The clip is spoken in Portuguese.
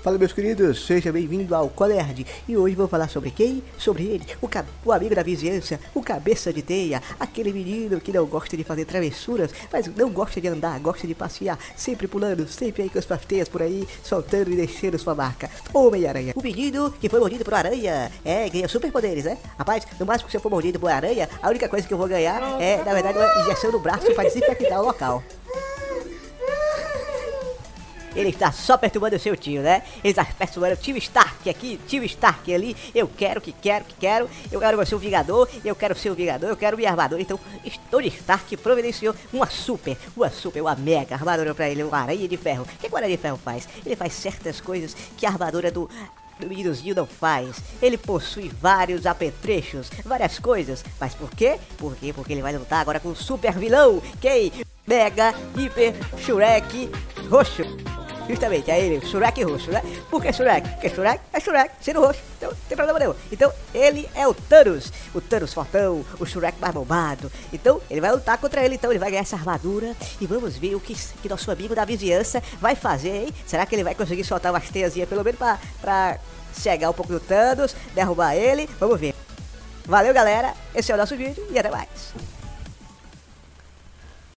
Fala meus queridos, seja bem-vindo ao Colerd E hoje vou falar sobre quem? Sobre ele, o, o, amigo da vizinhança, o cabeça de teia Aquele menino que não gosta de fazer travessuras Mas não gosta de andar, gosta de passear Sempre pulando, sempre aí com as pastéias por aí Soltando e deixando sua marca Homem-Aranha O menino que foi mordido por aranha É, ganha superpoderes, né? Rapaz, no máximo que você for mordido por aranha A única coisa que eu vou ganhar é, na verdade, uma injeção no braço para desinfectar o local ele está só perturbando o seu tio, né? Ele está perturbando o tio Stark aqui, tio Stark ali. Eu quero, que quero, que quero. Eu quero ser o Vingador, eu quero ser o Vingador, eu quero minha armadura. Então, Tony Stark providenciou uma super, uma super, uma mega armadura pra ele, uma aranha de ferro. O que a aranha de ferro faz? Ele faz certas coisas que a armadura do do meninozinho não faz. Ele possui vários apetrechos, várias coisas. Mas por quê? Por quê? Porque ele vai lutar agora com o super vilão. Quem? Mega Hiper Shurek Roxo. Justamente, é ele, Shrek roxo, né? Por que Shrek? Porque Shrek é Shrek, sendo roxo, então não tem problema nenhum. Então, ele é o Thanos, o Thanos fortão, o Shrek mais bombado. Então, ele vai lutar contra ele, então ele vai ganhar essa armadura. E vamos ver o que, que nosso amigo da vizinhança vai fazer, hein? Será que ele vai conseguir soltar umas teiazinhas, pelo menos pra, pra chegar um pouco do Thanos, derrubar ele? Vamos ver. Valeu, galera. Esse é o nosso vídeo e até mais.